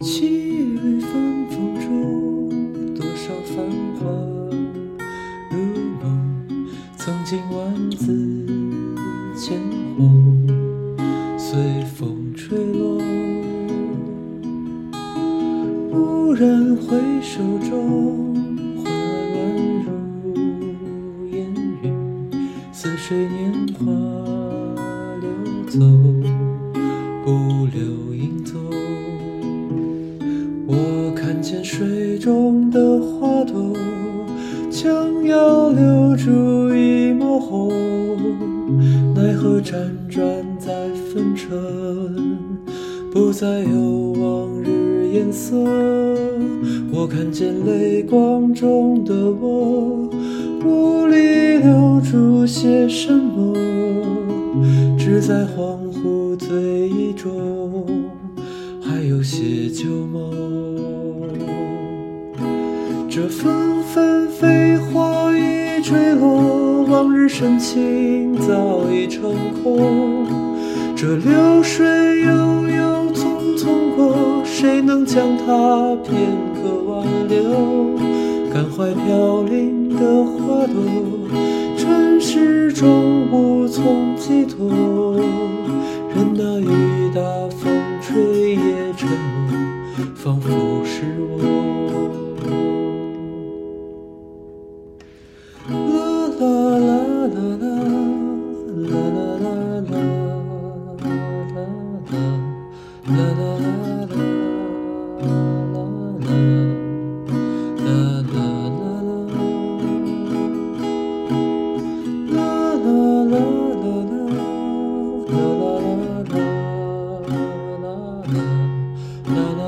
凄雨纷纷中，多少繁华如梦，曾经万紫千红随风吹落。蓦然回首中，花乱如烟云，似水年华。走，不留影踪。我看见水中的花朵，将要留住一抹红。奈何辗转在风尘，不再有往日颜色。我看见泪光中的我，无力留住些什么。在恍惚醉意中还有些旧梦。这纷纷飞花已坠落往日深情早已成空。这流水悠悠匆匆过谁能将它片刻挽留？感怀飘零的花朵终无从寄托，任那雨打风吹也沉默，仿佛是我。啦啦啦啦啦啦啦啦啦啦啦啦。la la